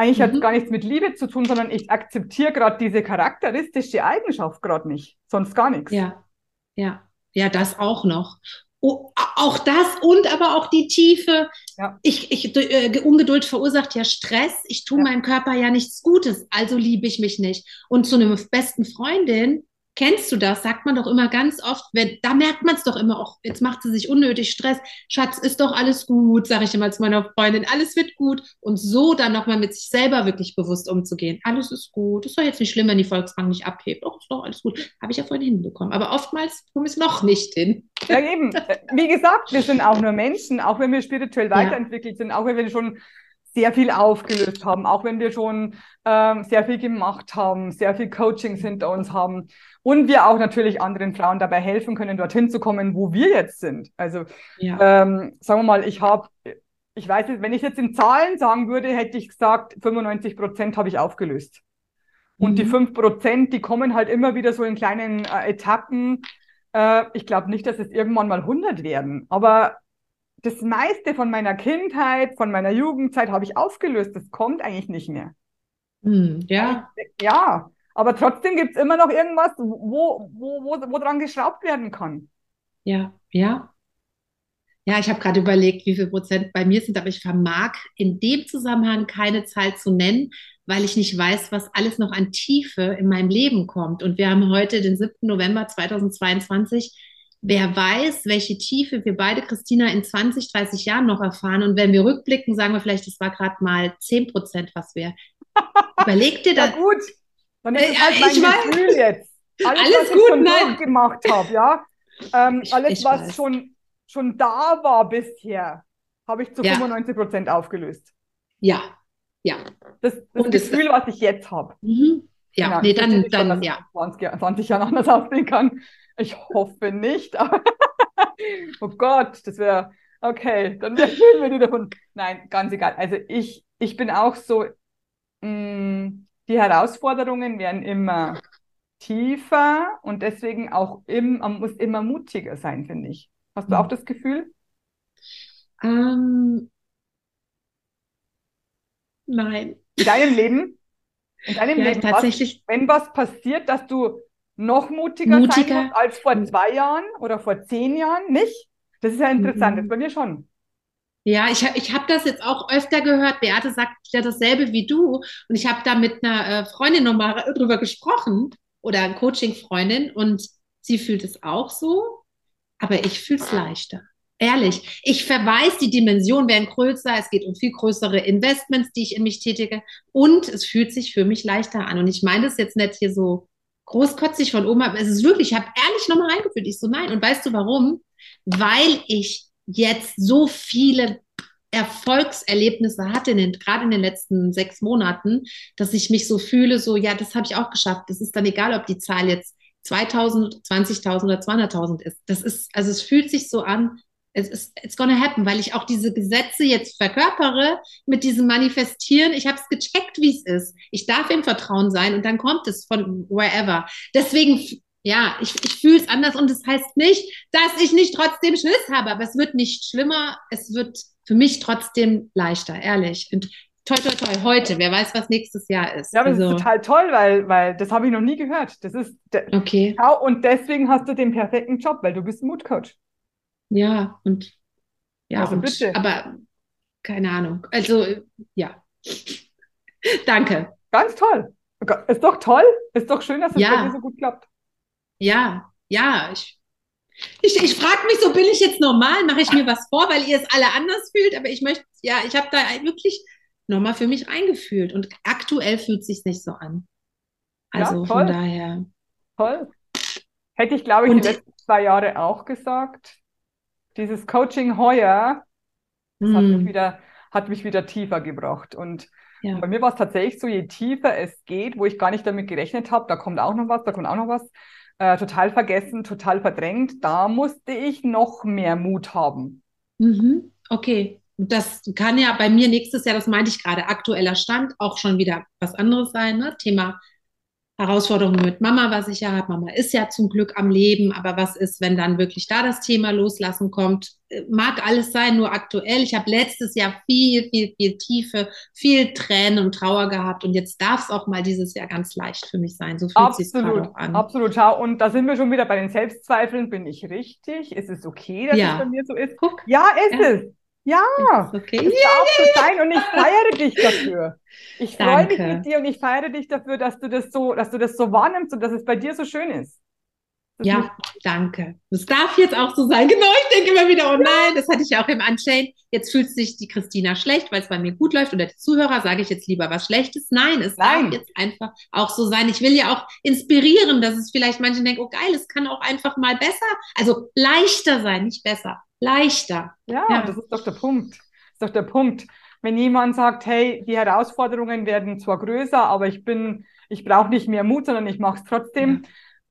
eigentlich mhm. hat es gar nichts mit Liebe zu tun, sondern ich akzeptiere gerade diese charakteristische Eigenschaft gerade nicht, sonst gar nichts. Ja, ja, ja, das auch noch. Oh, auch das und aber auch die Tiefe. Ja. Ich, ich, äh, Ungeduld verursacht ja Stress. Ich tue ja. meinem Körper ja nichts Gutes, also liebe ich mich nicht. Und zu einer besten Freundin Kennst du das? Sagt man doch immer ganz oft, wenn, da merkt man es doch immer auch, jetzt macht sie sich unnötig Stress. Schatz, ist doch alles gut, sage ich immer zu meiner Freundin, alles wird gut. Und so dann nochmal mit sich selber wirklich bewusst umzugehen. Alles ist gut, ist doch jetzt nicht schlimm, wenn die Volksbank nicht abhebt. Doch, ist doch alles gut. Habe ich ja vorhin hinbekommen. Aber oftmals kommen es noch nicht hin. Ja, eben. Wie gesagt, wir sind auch nur Menschen, auch wenn wir spirituell weiterentwickelt ja. sind, auch wenn wir schon sehr viel aufgelöst haben, auch wenn wir schon ähm, sehr viel gemacht haben, sehr viel Coachings hinter uns haben und wir auch natürlich anderen Frauen dabei helfen können, dorthin zu kommen, wo wir jetzt sind. Also ja. ähm, sagen wir mal, ich habe, ich weiß nicht, wenn ich jetzt in Zahlen sagen würde, hätte ich gesagt, 95 Prozent habe ich aufgelöst. Und mhm. die 5 Prozent, die kommen halt immer wieder so in kleinen äh, Etappen. Äh, ich glaube nicht, dass es irgendwann mal 100 werden, aber das meiste von meiner Kindheit, von meiner Jugendzeit habe ich aufgelöst. Das kommt eigentlich nicht mehr. Hm, ja. Ja, aber trotzdem gibt es immer noch irgendwas, wo, wo, wo, wo dran geschraubt werden kann. Ja, ja. Ja, ich habe gerade überlegt, wie viel Prozent bei mir sind, aber ich vermag in dem Zusammenhang keine Zahl zu nennen, weil ich nicht weiß, was alles noch an Tiefe in meinem Leben kommt. Und wir haben heute den 7. November 2022 wer weiß, welche Tiefe wir beide, Christina, in 20, 30 Jahren noch erfahren. Und wenn wir rückblicken, sagen wir vielleicht, das war gerade mal 10 Prozent, was wir. Überleg dir das. Ja, gut. Dann ist es halt mein ich Gefühl weiß. jetzt. Alles, alles was gut, ich schon nein. gemacht habe, ja. Ähm, alles, ich was schon, schon da war bisher, habe ich zu ja. 95 Prozent aufgelöst. Ja, ja. Das, das Gefühl, das, was ich jetzt habe. Mhm. Ja, genau, nee, dann, dann, schon, ja. 20, 20 Jahren anders aussehen kann. Ich hoffe nicht. oh Gott, das wäre okay. Dann erzählen wir davon. Nein, ganz egal. Also ich, ich bin auch so, mh, mm, die Herausforderungen werden immer tiefer und deswegen auch im, man muss immer mutiger sein, finde ich. Hast du auch das Gefühl? Ähm, nein. In deinem Leben? In deinem ja, Leben, tatsächlich. Was, wenn was passiert, dass du noch mutiger, mutiger. sein muss als vor zwei Jahren oder vor zehn Jahren, nicht? Das ist ja interessant, mhm. das ist bei mir schon. Ja, ich, ich habe das jetzt auch öfter gehört. Beate sagt ja dasselbe wie du. Und ich habe da mit einer äh, Freundin nochmal drüber gesprochen oder eine Coaching-Freundin und sie fühlt es auch so, aber ich fühle es leichter. Ehrlich, ich verweise, die Dimensionen werden größer, es geht um viel größere Investments, die ich in mich tätige und es fühlt sich für mich leichter an. Und ich meine das jetzt nicht hier so großkotzig von oben ab. Es ist wirklich, ich habe ehrlich nochmal reingefühlt. Ich so, nein. Und weißt du warum? Weil ich jetzt so viele Erfolgserlebnisse hatte, in den, gerade in den letzten sechs Monaten, dass ich mich so fühle, so, ja, das habe ich auch geschafft. Das ist dann egal, ob die Zahl jetzt 2000, 20.000 oder 200.000 ist. Das ist, also es fühlt sich so an, es ist it's gonna happen, weil ich auch diese Gesetze jetzt verkörpere mit diesem Manifestieren. Ich habe es gecheckt, wie es ist. Ich darf im Vertrauen sein und dann kommt es von wherever. Deswegen, ja, ich, ich fühle es anders und das heißt nicht, dass ich nicht trotzdem Schiss habe, aber es wird nicht schlimmer. Es wird für mich trotzdem leichter, ehrlich. Und toi, toi, toi, heute. Wer weiß, was nächstes Jahr ist. Ja, aber also. das ist total toll, weil, weil das habe ich noch nie gehört. Das ist, okay. Und deswegen hast du den perfekten Job, weil du bist ein Mutcoach. Ja, und ja, also und, bitte. aber keine Ahnung. Also, ja. Danke. Ganz toll. Ist doch toll. Ist doch schön, dass es ja. bei dir so gut klappt. Ja, ja. Ich, ich, ich frage mich so, bin ich jetzt normal? Mache ich mir was vor, weil ihr es alle anders fühlt? Aber ich möchte, ja, ich habe da wirklich nochmal für mich eingefühlt. Und aktuell fühlt es sich nicht so an. Also ja, von daher. Toll. Hätte ich, glaube ich, und, die letzten zwei Jahre auch gesagt dieses Coaching heuer, mm. hat, mich hm. wieder, hat mich wieder tiefer gebracht. Und ja. bei mir war es tatsächlich so, je tiefer es geht, wo ich gar nicht damit gerechnet habe, da kommt auch noch was, da kommt auch noch was, äh, total vergessen, total verdrängt, da musste ich noch mehr Mut haben. Mhm. Okay. Das kann ja bei mir nächstes Jahr, das meinte ich gerade, aktueller Stand, auch schon wieder was anderes sein, ne? Thema Herausforderungen mit Mama, was ich ja habe. Mama ist ja zum Glück am Leben, aber was ist, wenn dann wirklich da das Thema loslassen kommt? Äh, mag alles sein, nur aktuell. Ich habe letztes Jahr viel, viel, viel Tiefe, viel Tränen und Trauer gehabt und jetzt darf es auch mal dieses Jahr ganz leicht für mich sein. So fühlt sich gerade an. Absolut, schau. Und da sind wir schon wieder bei den Selbstzweifeln. Bin ich richtig? Ist es okay, dass ja. es bei mir so ist? Guck. Ja, ist ja. es. Ja, okay. es darf so sein und ich feiere dich dafür. Ich freue mich mit dir und ich feiere dich dafür, dass du das so, dass du das so wahrnimmst und dass es bei dir so schön ist. Das ja, danke. Das darf jetzt auch so sein. Genau, ich denke immer wieder, oh nein, das hatte ich ja auch im Unchained. Jetzt fühlt sich die Christina schlecht, weil es bei mir gut läuft. Oder die Zuhörer sage ich jetzt lieber was Schlechtes. Nein, es nein. darf jetzt einfach auch so sein. Ich will ja auch inspirieren, dass es vielleicht manche denken, oh geil, es kann auch einfach mal besser, also leichter sein, nicht besser leichter. Ja, ja, das ist doch der Punkt. Das ist doch der Punkt. Wenn jemand sagt, hey, die Herausforderungen werden zwar größer, aber ich bin, ich brauche nicht mehr Mut, sondern ich mache es trotzdem,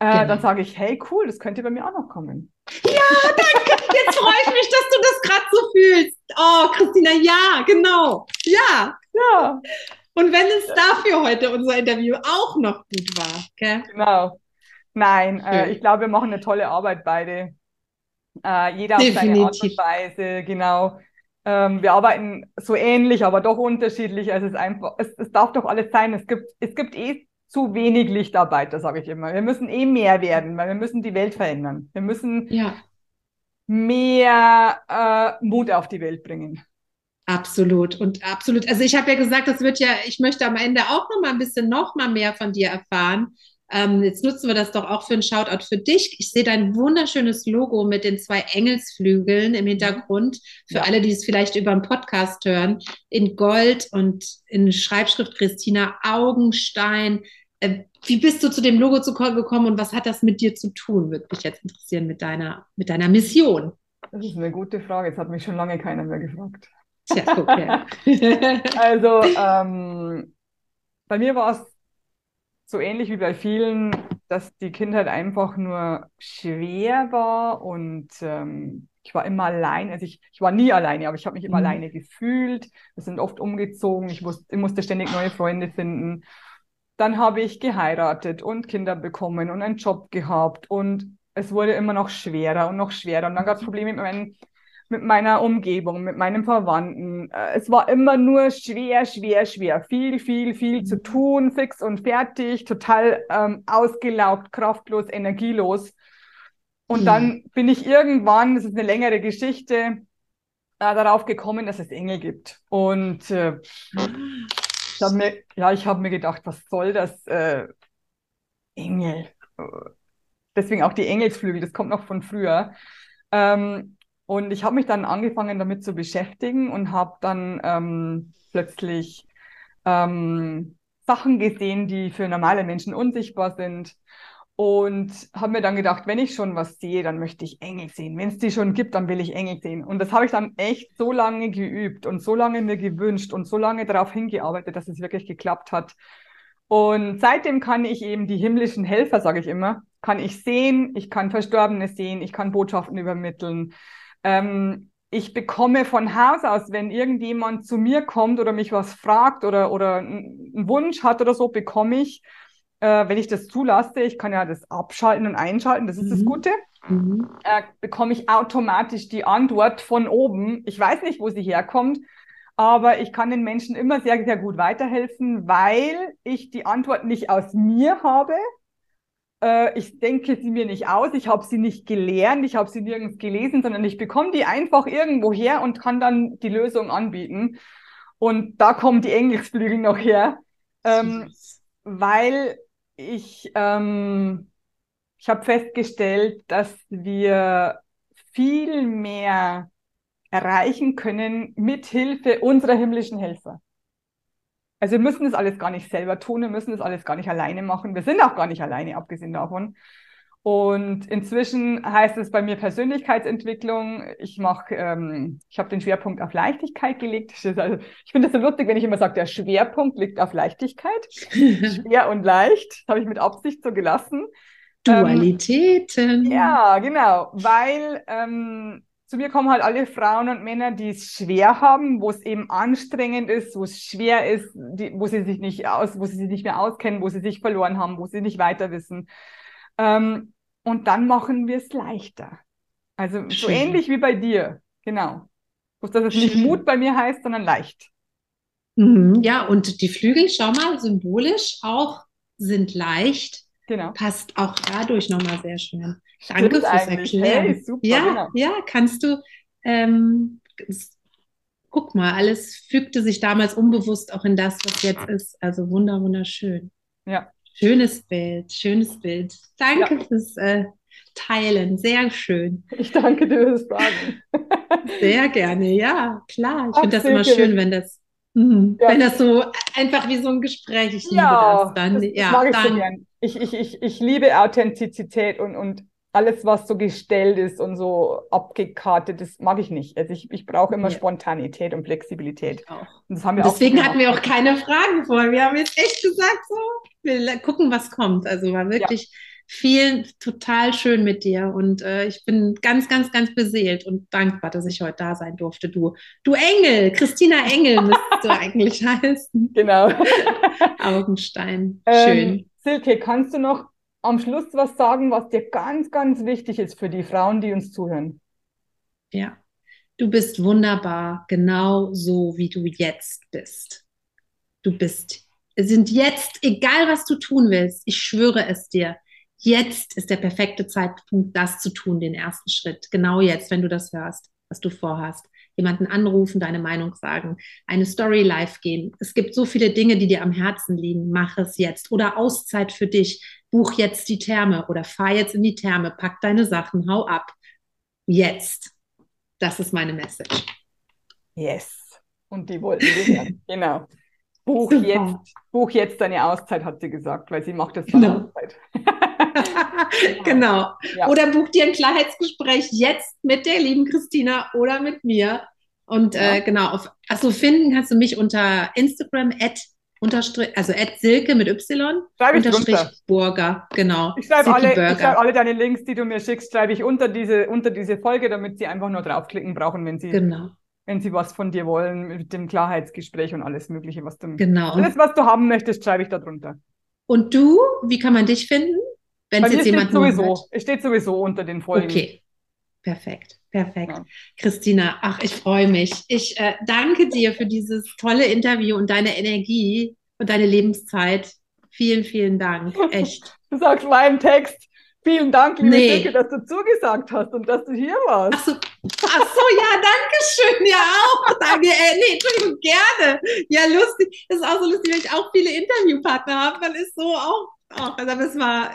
ja, äh, genau. dann sage ich, hey, cool, das könnte bei mir auch noch kommen. Ja, danke. Jetzt freue ich mich, dass du das gerade so fühlst. Oh, Christina, ja, genau. Ja. Ja. Und wenn es dafür heute unser Interview auch noch gut war. Gell? Genau. Nein, äh, ich glaube, wir machen eine tolle Arbeit beide. Äh, jeder Definitiv. auf seine Art und Weise, genau. Ähm, wir arbeiten so ähnlich, aber doch unterschiedlich. Also es ist einfach, es, es darf doch alles sein. Es gibt, es gibt eh zu wenig Lichtarbeiter, sage ich immer. Wir müssen eh mehr werden, weil wir müssen die Welt verändern. Wir müssen ja. mehr äh, Mut auf die Welt bringen. Absolut und absolut. Also ich habe ja gesagt, das wird ja, ich möchte am Ende auch noch mal ein bisschen noch mal mehr von dir erfahren. Ähm, jetzt nutzen wir das doch auch für einen Shoutout für dich. Ich sehe dein wunderschönes Logo mit den zwei Engelsflügeln im Hintergrund. Für ja. alle, die es vielleicht über einen Podcast hören, in Gold und in Schreibschrift Christina Augenstein. Äh, wie bist du zu dem Logo gekommen und was hat das mit dir zu tun? Würde mich jetzt interessieren mit deiner, mit deiner Mission. Das ist eine gute Frage. Jetzt hat mich schon lange keiner mehr gefragt. Tja, okay. also, ähm, bei mir war es so ähnlich wie bei vielen, dass die Kindheit einfach nur schwer war und ähm, ich war immer allein. Also ich, ich war nie alleine, aber ich habe mich immer mhm. alleine gefühlt. Wir sind oft umgezogen. Ich, wusste, ich musste ständig neue Freunde finden. Dann habe ich geheiratet und Kinder bekommen und einen Job gehabt und es wurde immer noch schwerer und noch schwerer. Und dann gab es Probleme mit meinen mit meiner Umgebung, mit meinen Verwandten. Äh, es war immer nur schwer, schwer, schwer. Viel, viel, viel zu mhm. tun, fix und fertig, total ähm, ausgelaugt, kraftlos, energielos. Und mhm. dann bin ich irgendwann, das ist eine längere Geschichte, äh, darauf gekommen, dass es Engel gibt. Und äh, ich habe mir, ja, ich habe mir gedacht, was soll das? Äh, Engel. Deswegen auch die Engelsflügel, das kommt noch von früher. Ähm, und ich habe mich dann angefangen damit zu beschäftigen und habe dann ähm, plötzlich ähm, Sachen gesehen, die für normale Menschen unsichtbar sind. Und habe mir dann gedacht, wenn ich schon was sehe, dann möchte ich Engel sehen. Wenn es die schon gibt, dann will ich Engel sehen. Und das habe ich dann echt so lange geübt und so lange mir gewünscht und so lange darauf hingearbeitet, dass es wirklich geklappt hat. Und seitdem kann ich eben die himmlischen Helfer, sage ich immer, kann ich sehen, ich kann Verstorbene sehen, ich kann Botschaften übermitteln. Ähm, ich bekomme von Haus aus, wenn irgendjemand zu mir kommt oder mich was fragt oder, oder einen Wunsch hat oder so, bekomme ich, äh, wenn ich das zulasse, ich kann ja das abschalten und einschalten, das ist mhm. das Gute, mhm. äh, bekomme ich automatisch die Antwort von oben. Ich weiß nicht, wo sie herkommt, aber ich kann den Menschen immer sehr, sehr gut weiterhelfen, weil ich die Antwort nicht aus mir habe, äh, ich denke sie mir nicht aus, ich habe sie nicht gelernt, ich habe sie nirgends gelesen, sondern ich bekomme die einfach irgendwo her und kann dann die Lösung anbieten. Und da kommen die Engelsflügel noch her, ähm, weil ich, ähm, ich habe festgestellt, dass wir viel mehr erreichen können mit Hilfe unserer himmlischen Helfer. Also wir müssen das alles gar nicht selber tun, wir müssen das alles gar nicht alleine machen. Wir sind auch gar nicht alleine, abgesehen davon. Und inzwischen heißt es bei mir Persönlichkeitsentwicklung. Ich mache, ähm, ich habe den Schwerpunkt auf Leichtigkeit gelegt. Also, ich finde das so lustig, wenn ich immer sage, der Schwerpunkt liegt auf Leichtigkeit. Schwer und leicht, habe ich mit Absicht so gelassen. Dualitäten. Ähm, ja, genau, weil ähm, zu mir kommen halt alle Frauen und Männer, die es schwer haben, wo es eben anstrengend ist, wo es schwer ist, die, wo sie sich nicht aus, wo sie sich nicht mehr auskennen, wo sie sich verloren haben, wo sie nicht weiter wissen. Ähm, und dann machen wir es leichter. Also Schön. so ähnlich wie bei dir, genau. Bloß, dass es Schön. nicht Mut bei mir heißt, sondern leicht. Mhm. Ja, und die Flügel, schau mal, symbolisch auch sind leicht. Genau. Passt auch dadurch nochmal sehr schön. Danke fürs Erklären. Hey, super, ja, genau. ja, kannst du, ähm, guck mal, alles fügte sich damals unbewusst auch in das, was jetzt ist. Also wunder, wunderschön. Ja. Schönes Bild, schönes Bild. Danke ja. fürs äh, Teilen, sehr schön. Ich danke dir fürs Fragen. sehr gerne, ja, klar. Ich finde das immer schön, wenn das Mhm. Ja. Wenn das so einfach wie so ein Gespräch, ich liebe ja, das dann. Das, das ja, mag ich dann. so gern. Ich, ich, ich, ich liebe Authentizität und, und alles, was so gestellt ist und so abgekartet, das mag ich nicht. Also ich, ich brauche immer ja. Spontanität und Flexibilität. Und wir Deswegen hatten wir auch keine Fragen vor. Wir haben jetzt echt gesagt, so, wir gucken, was kommt. Also war wirklich ja vielen total schön mit dir und äh, ich bin ganz, ganz, ganz beseelt und dankbar, dass ich heute da sein durfte. Du, du Engel, Christina Engel müsstest du eigentlich heißen. Genau. Augenstein, ähm, schön. Ähm, Silke, kannst du noch am Schluss was sagen, was dir ganz, ganz wichtig ist für die Frauen, die uns zuhören? Ja, du bist wunderbar, genau so, wie du jetzt bist. Du bist, sind jetzt, egal was du tun willst, ich schwöre es dir, jetzt ist der perfekte Zeitpunkt, das zu tun, den ersten Schritt. Genau jetzt, wenn du das hörst, was du vorhast. Jemanden anrufen, deine Meinung sagen, eine Story live gehen. Es gibt so viele Dinge, die dir am Herzen liegen. Mach es jetzt. Oder Auszeit für dich. Buch jetzt die Therme oder fahr jetzt in die Therme. Pack deine Sachen, hau ab. Jetzt. Das ist meine Message. Yes. Und die wollten wir hören. genau. Buch jetzt, buch jetzt deine Auszeit, hat sie gesagt, weil sie macht das genau. Auszeit. Genau. Ja. Oder buch dir ein Klarheitsgespräch jetzt mit der lieben Christina oder mit mir. Und ja. äh, genau, auf, achso, finden kannst du mich unter Instagram at unterstrich, also at Silke mit Y schreibe ich unterstrich drunter. Burger, genau. Ich schreibe, alle, ich schreibe alle deine Links, die du mir schickst, schreibe ich unter diese, unter diese Folge, damit sie einfach nur draufklicken brauchen, wenn sie, genau. wenn sie was von dir wollen, mit dem Klarheitsgespräch und alles Mögliche, was du, genau. alles, was du haben möchtest, schreibe ich da drunter. Und du, wie kann man dich finden? Wenn es jetzt jemand sowieso, Es steht sowieso unter den Folgen. Okay, perfekt, perfekt. Ja. Christina, ach, ich freue mich. Ich äh, danke dir für dieses tolle Interview und deine Energie und deine Lebenszeit. Vielen, vielen Dank. Echt. Du sagst meinen Text. Vielen Dank, liebe nee. Silke, dass du zugesagt hast und dass du hier warst. Ach so, ach so ja, danke schön. Ja, auch. Danke. Äh, nee, Entschuldigung, gerne. Ja, lustig. Das ist auch so lustig, wenn ich auch viele Interviewpartner habe. Man ist so auch auch. Also das war,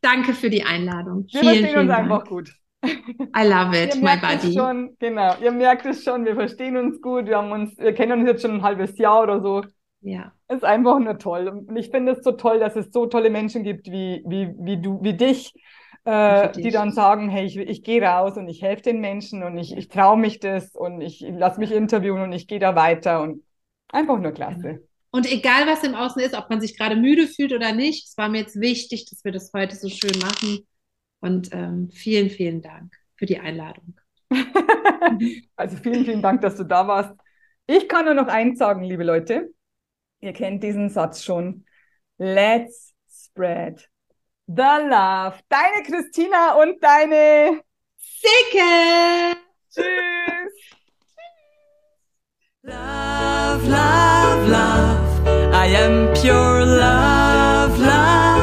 danke für die Einladung. Wir vielen, verstehen uns Dank. einfach gut. I love it, my buddy. Schon, genau, ihr merkt es schon, wir verstehen uns gut, wir haben uns, wir kennen uns jetzt schon ein halbes Jahr oder so. Ja. Es ist einfach nur toll. Und ich finde es so toll, dass es so tolle Menschen gibt wie, wie, wie du, wie dich, äh, die dann sagen, hey, ich, ich gehe raus und ich helfe den Menschen und ich, ich traue mich das und ich lasse mich interviewen und ich gehe da weiter und einfach nur klasse. Genau. Und egal, was im Außen ist, ob man sich gerade müde fühlt oder nicht, es war mir jetzt wichtig, dass wir das heute so schön machen. Und ähm, vielen, vielen Dank für die Einladung. also vielen, vielen Dank, dass du da warst. Ich kann nur noch eins sagen, liebe Leute. Ihr kennt diesen Satz schon. Let's spread the love. Deine Christina und deine Sicke. Tschüss. Love, love, love. I am pure love, love.